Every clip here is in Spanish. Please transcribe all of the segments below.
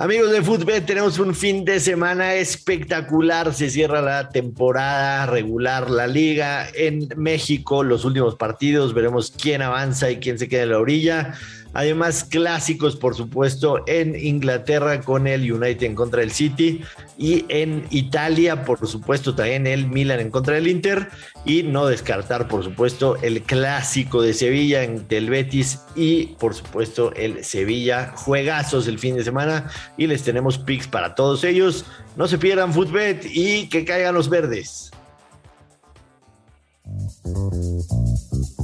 Amigos de Fútbol, tenemos un fin de semana espectacular. Se cierra la temporada regular, la liga en México, los últimos partidos. Veremos quién avanza y quién se queda en la orilla. Además, clásicos, por supuesto, en Inglaterra con el United en contra del City y en Italia, por supuesto, también el Milan en contra del Inter y no descartar, por supuesto, el clásico de Sevilla del Betis y, por supuesto, el Sevilla. Juegazos el fin de semana y les tenemos picks para todos ellos. No se pierdan Footbet y que caigan los verdes.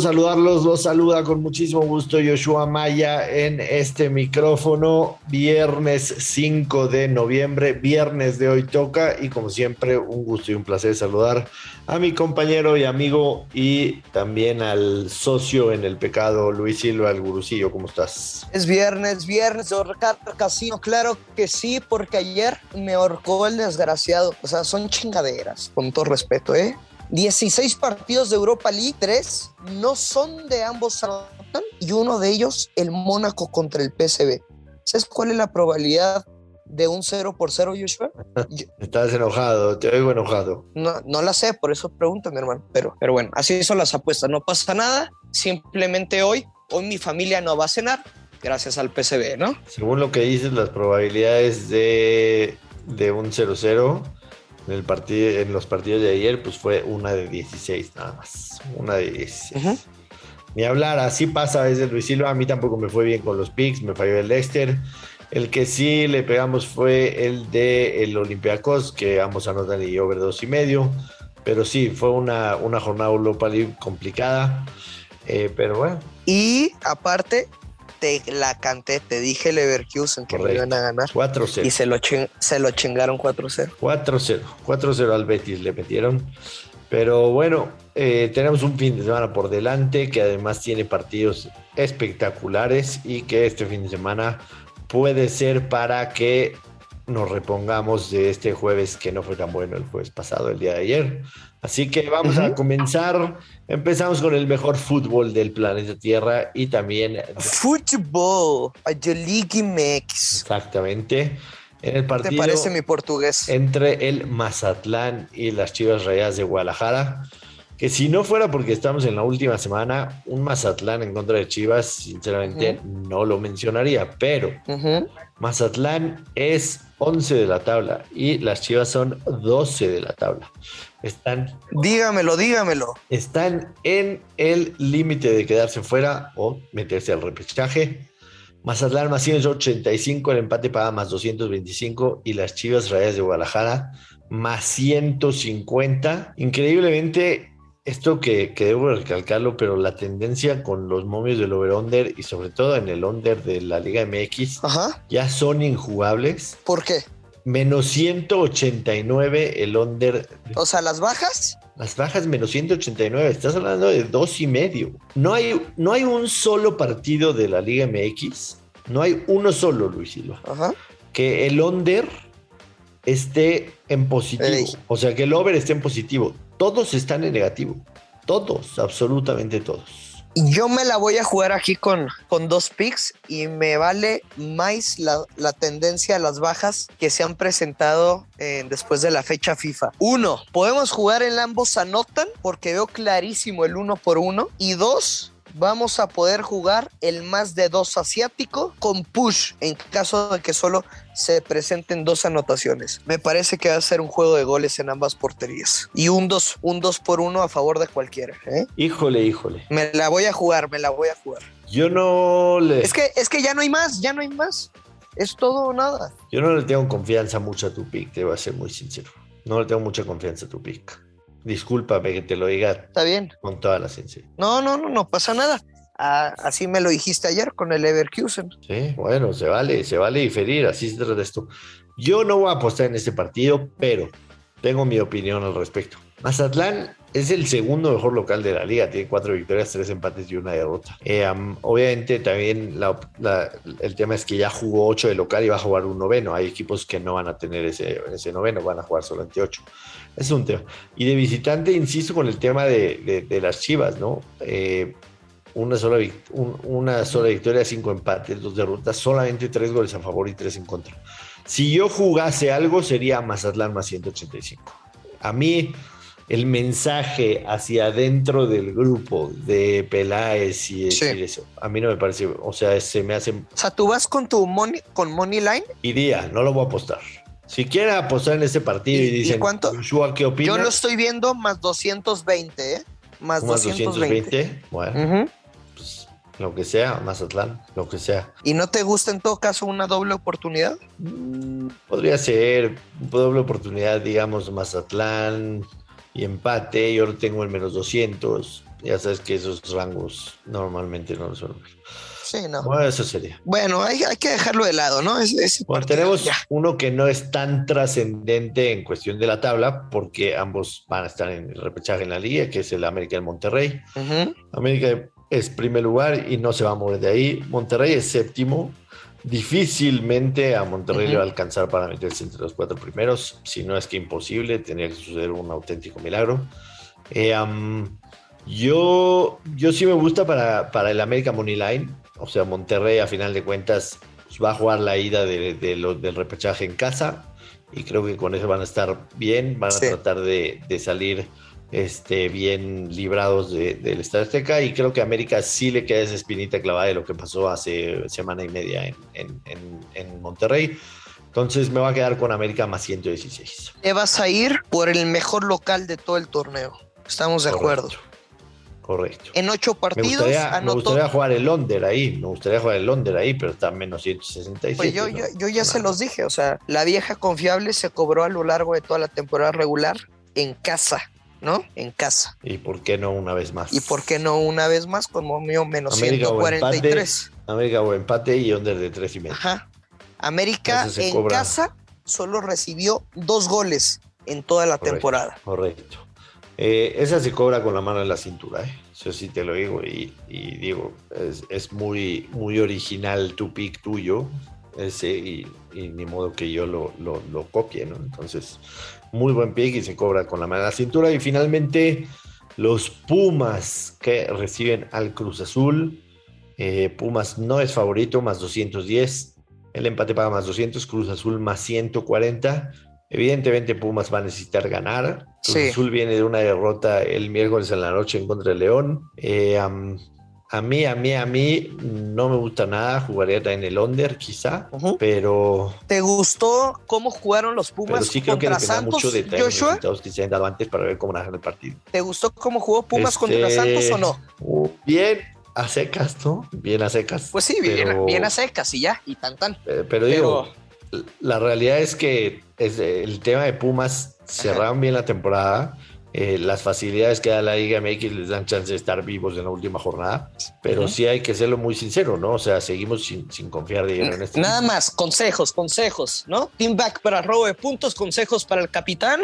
saludarlos. Los saluda con muchísimo gusto Joshua Maya en este micrófono. Viernes 5 de noviembre, viernes de hoy toca y como siempre un gusto y un placer saludar a mi compañero y amigo y también al socio en el pecado, Luis Silva, el gurucillo. ¿Cómo estás? Es viernes, viernes, Ricardo Casino. Claro que sí, porque ayer me ahorcó el desgraciado. O sea, son chingaderas, con todo respeto, ¿eh? 16 partidos de Europa League, 3 no son de ambos y uno de ellos el Mónaco contra el PSV. ¿Sabes cuál es la probabilidad de un 0 por 0, Joshua? Estás enojado, te oigo enojado. No, no la sé, por eso pregunto, mi hermano. Pero, pero bueno, así son las apuestas, no pasa nada. Simplemente hoy, hoy mi familia no va a cenar gracias al PSV, ¿no? Según lo que dices, las probabilidades de, de un 0-0 en, el partido, en los partidos de ayer, pues fue una de 16 nada más. Una de 16. Ni hablar, así pasa desde Luis Silva. A mí tampoco me fue bien con los picks, me falló el Leicester. El que sí le pegamos fue el de el Olympiacos, que ambos anotan y over dos y medio. Pero sí, fue una, una jornada Europa League complicada. Eh, pero bueno. Y aparte, te la canté, te dije Leverkusen que me iban a ganar. 4-0. Y se lo, se lo chingaron 4-0. 4-0. 4-0 al Betis le metieron. Pero bueno, eh, tenemos un fin de semana por delante que además tiene partidos espectaculares y que este fin de semana puede ser para que nos repongamos de este jueves que no fue tan bueno el jueves pasado, el día de ayer. Así que vamos a comenzar. Empezamos con el mejor fútbol del planeta Tierra y también. Fútbol, Mex. Exactamente. En el partido. ¿Te parece mi portugués? Entre el Mazatlán y las Chivas Rayadas de Guadalajara. Que si no fuera porque estamos en la última semana, un Mazatlán en contra de Chivas, sinceramente no lo mencionaría. Pero Mazatlán es 11 de la tabla y las Chivas son 12 de la tabla. Están. Dígamelo, dígamelo. Están en el límite de quedarse fuera o meterse al repechaje. Mazatlán más 185, el empate paga más 225 y las Chivas Rayas de Guadalajara más 150. Increíblemente, esto que, que, debo recalcarlo, pero la tendencia con los momios del over-under y sobre todo en el under de la Liga MX ya son injugables. ¿Por qué? Menos 189 el under. O sea, las bajas. Las bajas menos 189. Estás hablando de dos y medio. No hay, no hay un solo partido de la Liga MX. No hay uno solo, Luis Silva. Ajá. Que el under esté en positivo. Ey. O sea, que el over esté en positivo. Todos están en negativo. Todos, absolutamente todos. Yo me la voy a jugar aquí con, con dos picks y me vale más la, la tendencia a las bajas que se han presentado eh, después de la fecha FIFA. Uno, podemos jugar en ambos anotan porque veo clarísimo el uno por uno. Y dos, vamos a poder jugar el más de dos asiático con push en caso de que solo se presenten dos anotaciones. Me parece que va a ser un juego de goles en ambas porterías. Y un 2 un dos por uno a favor de cualquiera. ¿eh? Híjole, híjole. Me la voy a jugar, me la voy a jugar. Yo no le... Es que, es que ya no hay más, ya no hay más. Es todo o nada. Yo no le tengo confianza mucho a tu pick, te voy a ser muy sincero. No le tengo mucha confianza a tu pick. Discúlpame que te lo diga. Está bien. Con toda la sinceridad. No, no, no, no pasa nada. Ah, así me lo dijiste ayer con el Leverkusen. Sí, bueno, se vale, se vale diferir, así se trata esto. Yo no voy a apostar en este partido, pero tengo mi opinión al respecto. Mazatlán es el segundo mejor local de la liga, tiene cuatro victorias, tres empates y una derrota. Eh, obviamente también el tema es que ya jugó ocho de local y va a jugar un noveno. Hay equipos que no van a tener ese, ese noveno, van a jugar solamente ocho. Es un tema. Y de visitante, insisto con el tema de, de, las Chivas, ¿no? Eh, una sola, un, una sola victoria, cinco empates, dos derrotas, solamente tres goles a favor y tres en contra. Si yo jugase algo, sería Mazatlán más 185. A mí, el mensaje hacia adentro del grupo de Peláez y decir sí. eso, a mí no me parece, o sea, se me hace... O sea, tú vas con tu money, con money line. Iría, no lo voy a apostar. Si quieren apostar en ese partido y, y dicen, ¿y cuánto? Joshua, ¿qué opinas? Yo lo estoy viendo más 220, ¿eh? Más, más 220. 220. Bueno, uh -huh. pues lo que sea, Mazatlán, lo que sea. ¿Y no te gusta en todo caso una doble oportunidad? Mm, podría ser doble oportunidad, digamos, Mazatlán y empate. Yo lo tengo en menos 200. Ya sabes que esos rangos normalmente no resuelven. Sí, no. Bueno, eso sería. Bueno, hay, hay que dejarlo de lado, ¿no? Es, es bueno, tenemos ya. uno que no es tan trascendente en cuestión de la tabla, porque ambos van a estar en el repechaje en la liga, que es el América del Monterrey. Uh -huh. América es primer lugar y no se va a mover de ahí. Monterrey es séptimo. Difícilmente a Monterrey uh -huh. le va a alcanzar para meterse entre los cuatro primeros, si no es que imposible, tendría que suceder un auténtico milagro. Eh, um, yo, yo sí me gusta para, para el América Money Line, o sea, Monterrey a final de cuentas pues, va a jugar la ida de, de lo, del repechaje en casa y creo que con eso van a estar bien, van a sí. tratar de, de, salir este, bien librados de, del Estadio Azteca y creo que a América sí le queda esa espinita clavada de lo que pasó hace semana y media en, en, en, en Monterrey. Entonces me va a quedar con América más 116. Te vas a ir por el mejor local de todo el torneo. Estamos de Correcto. acuerdo. Correcto. En ocho partidos. Me gustaría, anotó... me gustaría jugar el under ahí, me gustaría jugar el under ahí, pero está menos 167. Pues yo, ¿no? yo, yo, ya no. se los dije, o sea, la vieja confiable se cobró a lo largo de toda la temporada regular en casa. ¿No? En casa. ¿Y por qué no una vez más? ¿Y por qué no una vez más con momio menos América 143? O empate, América o empate y under de tres y medio. Ajá. América en cobra. casa solo recibió dos goles en toda la correcto, temporada. Correcto. Eh, esa se cobra con la mano en la cintura, ¿eh? eso sí te lo digo. Y, y digo, es, es, muy, muy original tu pick tuyo, ese, y, y, ni modo que yo lo, lo, lo copie, ¿no? Entonces, muy buen pick y se cobra con la mano en la cintura. Y finalmente, los Pumas que reciben al Cruz Azul. Eh, Pumas no es favorito, más 210. El empate paga más 200, Cruz Azul más 140. Evidentemente Pumas va a necesitar ganar. Cruz sí. Azul viene de una derrota el miércoles en la noche en contra de León. Eh, um, a mí, a mí, a mí no me gusta nada. Jugaría en el under, quizá, uh -huh. pero. ¿Te gustó cómo jugaron los Pumas pero sí creo contra que Santos? mucho de los resultados que se han dado antes para ver cómo narran el partido. ¿Te gustó cómo jugó Pumas este... contra Santos o no? Uh, bien, a secas, ¿no? Bien a secas. Pues sí, bien, pero... bien a secas y ya, y tan tan. Pero, pero digo, la realidad es que es el tema de Pumas cerraron Ajá. bien la temporada. Eh, las facilidades que da la Liga MX les dan chance de estar vivos en la última jornada, pero uh -huh. sí hay que serlo muy sincero, ¿no? O sea, seguimos sin, sin confiar de en este. Nada más, consejos, consejos, ¿no? Team back para robo de puntos, consejos para el capitán.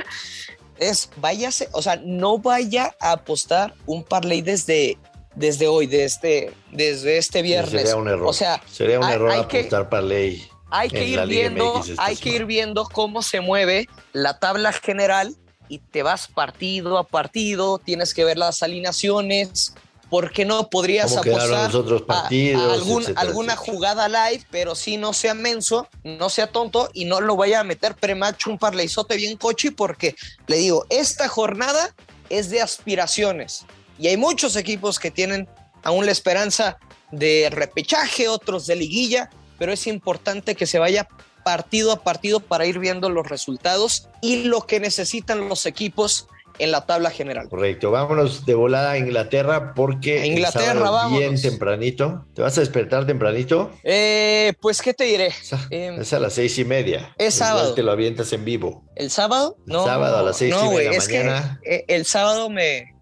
Es váyase, o sea, no vaya a apostar un parlay desde desde hoy, desde este, desde este viernes. Sería un error. O sea, sería un hay, error hay apostar que... parlay hay que ir viendo, hay que ir viendo cómo se mueve la tabla general y te vas partido a partido, tienes que ver las alineaciones, ¿por qué no podrías apostar los partidos, a, a algún, etcétera, alguna etcétera. jugada live, pero sí no sea menso, no sea tonto y no lo vaya a meter premacho un parleizote bien cochi porque le digo, esta jornada es de aspiraciones y hay muchos equipos que tienen aún la esperanza de repechaje, otros de liguilla, pero es importante que se vaya partido a partido para ir viendo los resultados y lo que necesitan los equipos en la tabla general. Correcto, vámonos de volada a Inglaterra porque a Inglaterra bien tempranito. ¿Te vas a despertar tempranito? Eh, pues qué te diré. Es a, eh, es a las seis y media. Es sábado. Te lo avientas en vivo. ¿El sábado? No. El sábado a las seis no, y media de la es mañana. Que, eh, el sábado me,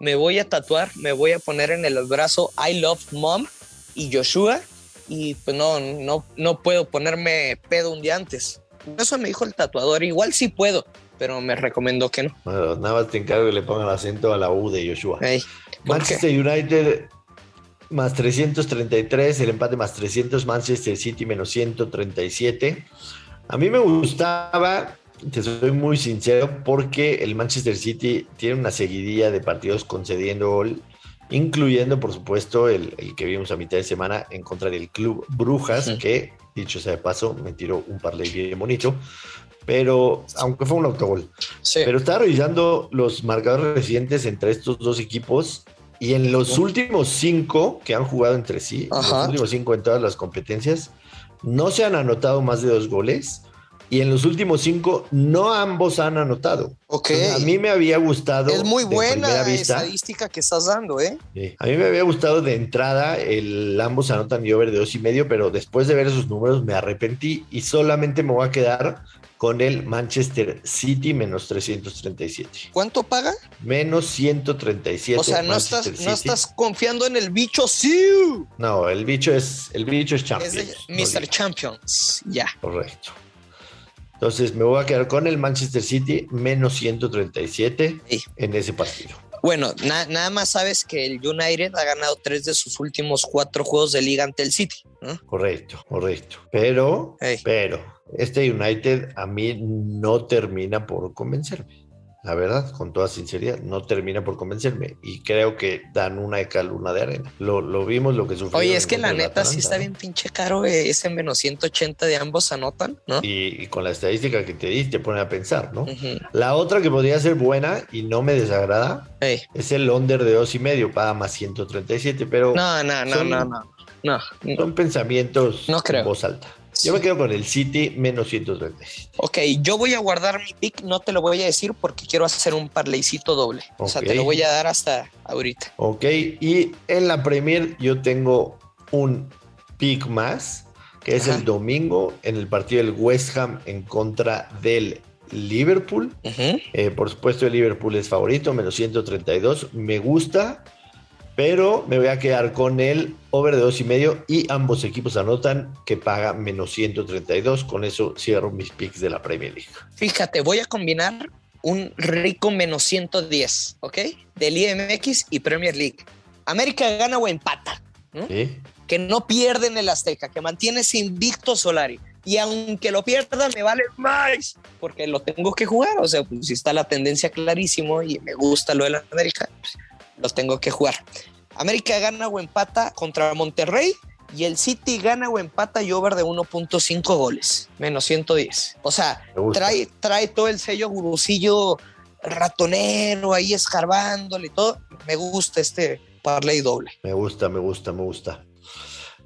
me voy a tatuar, me voy a poner en el brazo I Love Mom y Joshua y pues no, no, no puedo ponerme pedo un día antes. Eso me dijo el tatuador, igual sí puedo, pero me recomendó que no. Bueno, nada más te encargo que le pongan acento a la U de Joshua. Ey, ¿por qué? Manchester United más 333, el empate más 300, Manchester City menos 137. A mí me gustaba, te soy muy sincero, porque el Manchester City tiene una seguidilla de partidos concediendo gol, incluyendo, por supuesto, el, el que vimos a mitad de semana en contra del Club Brujas, que, dicho sea de paso, me tiró un parlay bien bonito. Pero, aunque fue un autogol, Sí. pero estaba revisando los marcadores recientes entre estos dos equipos y en los últimos cinco que han jugado entre sí, Ajá. los últimos cinco en todas las competencias, no se han anotado más de dos goles y en los últimos cinco no ambos han anotado. ok. Entonces, a mí me había gustado. es muy buena vista, estadística que estás dando, ¿eh? Sí. A mí me había gustado de entrada el ambos anotan y over de dos y medio, pero después de ver esos números me arrepentí y solamente me voy a quedar con el Manchester City menos 337. ¿Cuánto paga? Menos 137. O sea, no estás, no estás confiando en el bicho, sí. No, el bicho es el bicho es Es Champions. de no Mr. Champions. Ya. Correcto. Entonces me voy a quedar con el Manchester City menos 137 Sí. en ese partido. Bueno, na- nada más sabes que el United ha ganado tres de sus últimos cuatro juegos de liga ante el City. ¿no? Correcto, correcto. Pero, pero, este United a mí no termina por convencerme. La verdad, con toda sinceridad, no termina por convencerme. Y creo que dan una de cal, una de arena. Lo, lo vimos, lo que sufrió. Oye, es que la neta sí está bien pinche caro eh, ese menos 180 de ambos anotan, ¿no? Y, y con la estadística que te di, te pone a pensar, ¿no? La otra que podría ser buena y no me desagrada es el under de dos y medio, paga más 137, pero No, no, no, Son- no, no. No, no. son pensamientos No creo. en voz alta. Yo me quedo con el City menos 137. Ok, yo voy a guardar mi pick, no te lo voy a decir porque quiero hacer un parleycito doble. O sea, te lo voy a dar hasta ahorita. Ok, y en la Premier yo tengo un pick más, que es Ajá. el domingo en el partido del West Ham en contra del Liverpool. Eh, por supuesto, el Liverpool es favorito, menos 132. Me gusta, pero me voy a quedar con el over de dos y medio y ambos equipos anotan que paga menos 132. Con eso cierro mis picks de la Premier League. Fíjate, voy a combinar un rico menos 110, ¿ok? Del IMX y Premier League. América gana o empata, ¿no? ¿sí? que no pierden el Azteca, que mantiene ese invicto Solari. Y aunque lo pierdan, me vale más, porque lo tengo que jugar. O sea, pues si está la tendencia clarísimo y me gusta lo de la América, pues, lo tengo que jugar. América gana o empata contra Monterrey y el City gana o empata y over de 1.5 goles, menos 110. O sea, trae, trae todo el sello gurusillo ratonero ahí escarbándole y todo. Me gusta este parlay doble. Me gusta, me gusta, me gusta.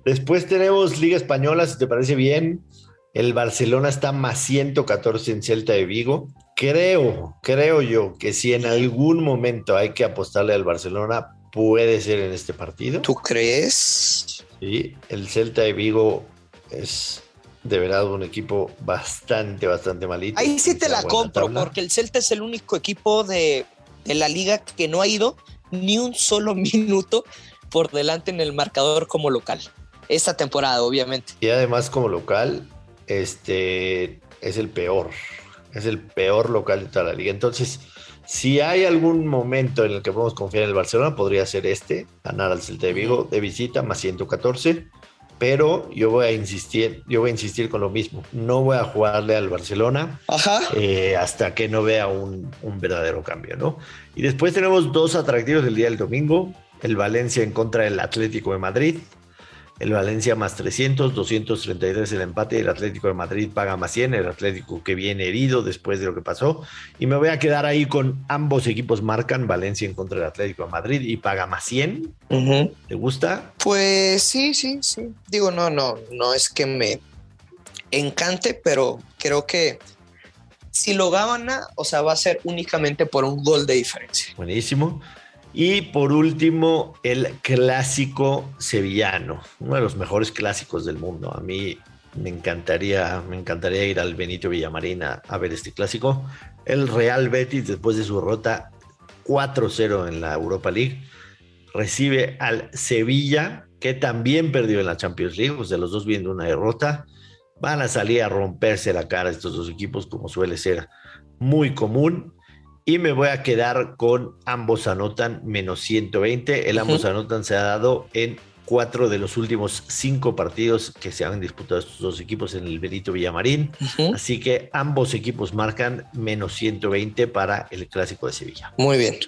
Después tenemos Liga Española, si te parece bien. El Barcelona está más 114 en Celta de Vigo. Creo, creo yo que si en algún momento hay que apostarle al Barcelona, puede ser en este partido. ¿Tú crees? Sí, el Celta de Vigo es de verdad un equipo bastante, bastante malito. Ahí sí te la compro, tabla. porque el Celta es el único equipo de, de la liga que no ha ido ni un solo minuto por delante en el marcador como local. Esta temporada, obviamente. Y además como local, este es el peor, es el peor local de toda la liga. Entonces, si hay algún momento en el que podemos confiar en el Barcelona, podría ser este, ganar al Celta de Vigo de visita más 114. Pero yo voy a insistir, yo voy a insistir con lo mismo. No voy a jugarle al Barcelona Ajá. eh, hasta que no vea un, un verdadero cambio, ¿no? Y después tenemos dos atractivos del día del domingo: el Valencia en contra del Atlético de Madrid. El Valencia más 300, 233 el empate. El Atlético de Madrid paga más 100. El Atlético que viene herido después de lo que pasó. Y me voy a quedar ahí con ambos equipos marcan Valencia en contra del Atlético de Madrid y paga más 100. ¿Te gusta? Pues sí, sí, sí. Digo, no, no, no es que me encante, pero creo que si lo gana, o sea, va a ser únicamente por un gol de diferencia. Buenísimo. Y por último, el clásico sevillano, uno de los mejores clásicos del mundo. A mí me encantaría, me encantaría ir al Benito Villamarín a, ver este clásico. El Real Betis, después de su derrota 4-0 en la Europa League, recibe al Sevilla, que también perdió en la Champions League, o sea, los dos viendo una derrota. Van a salir a romperse la cara estos dos equipos, como suele ser muy común y me voy a quedar con ambos anotan menos 120. El ambos anotan se ha dado en cuatro de los últimos cinco partidos que se han disputado estos dos equipos en el Benito Villamarín. Así que ambos equipos marcan menos 120 para el Clásico de Sevilla. Muy bien,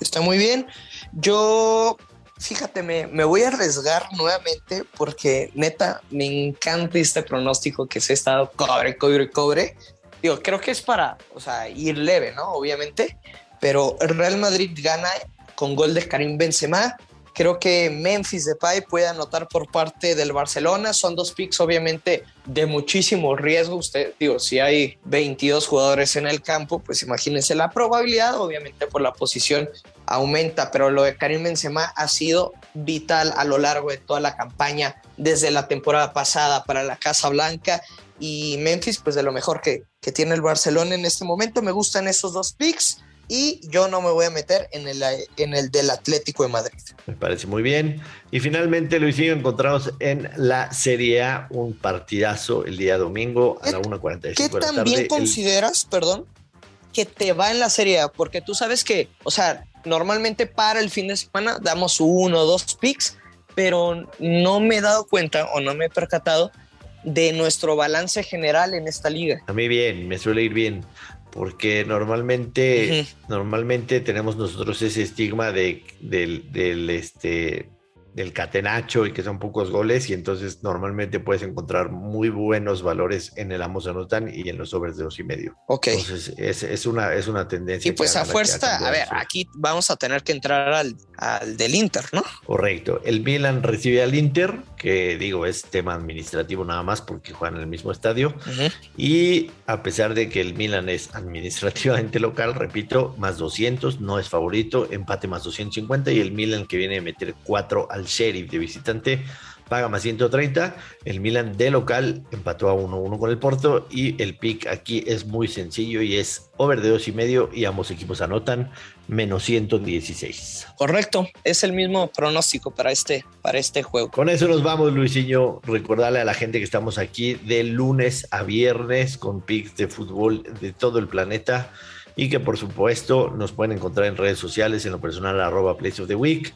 está muy bien. Yo, fíjate, me, me voy a arriesgar nuevamente porque neta, me encanta este pronóstico que se ha estado cobre, cobre, cobre. Digo, creo que es para, o sea, ir leve, ¿no? Obviamente, pero el Real Madrid gana con gol de Karim Benzema Creo que Memphis Depay puede anotar por parte del Barcelona. Son dos picks obviamente de muchísimo riesgo. Usted, digo, si hay 22 jugadores en el campo, pues imagínense la probabilidad, obviamente por la posición aumenta, pero lo de Karim Benzema ha sido vital a lo largo de toda la campaña desde la temporada pasada para la Casa Blanca y Memphis, pues de lo mejor que, que tiene el Barcelona en este momento. Me gustan esos dos picks y yo no me voy a meter en el, en el del Atlético de Madrid. Me parece muy bien. Y finalmente, Luisinho, encontramos en la Serie A un partidazo el día domingo a la 1.45 ¿Qué también consideras, perdón, que te va en la Serie A? Porque tú sabes que, o sea, normalmente para el fin de semana damos uno o dos picks, pero no me he dado cuenta o no me he percatado de nuestro balance general en esta liga. A mí bien, me suele ir bien porque normalmente, normalmente tenemos nosotros ese estigma de, del, del, este, del catenacho y que son pocos goles y entonces normalmente puedes encontrar muy buenos valores en el ambos anotan y en los sobres de dos y medio. Ok. Entonces es, es una, es una tendencia. Y pues a fuerza, a ver, aquí vamos a tener que entrar al, al del Inter, ¿no? Correcto. El Milan recibe al Inter, que digo es tema administrativo nada más porque juegan en el mismo estadio. Y a pesar de que el Milan es administrativamente local, repito, más 200, no es favorito, empate más 250 y el Milan que viene a meter 4 al Sheriff de visitante paga más 130. El Milan de local empató a 1-1 con el Porto y el pick aquí es muy sencillo y es over de dos y medio y ambos equipos anotan menos 116. Correcto, es el mismo pronóstico para este, para este juego. Con eso nos vamos, Luisinho. Recordarle a la gente que estamos aquí de lunes a viernes con picks de fútbol de todo el planeta y que por supuesto nos pueden encontrar en redes sociales, en lo personal arroba Place of the Week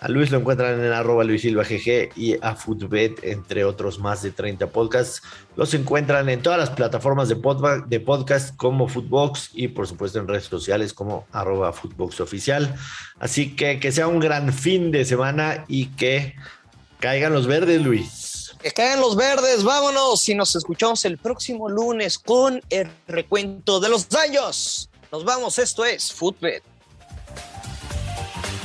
a Luis lo encuentran en arroba Luis Silva GG y a Footbet, entre otros más de 30 podcasts. Los encuentran en todas las plataformas de, podcast como Footbox y por supuesto en redes sociales como arroba Oficial. Así que que sea un gran fin de semana y que caigan los verdes, Luis. Que caigan los verdes, vámonos y nos escuchamos el próximo lunes con el recuento de los daños. Nos vamos, esto es Footbet.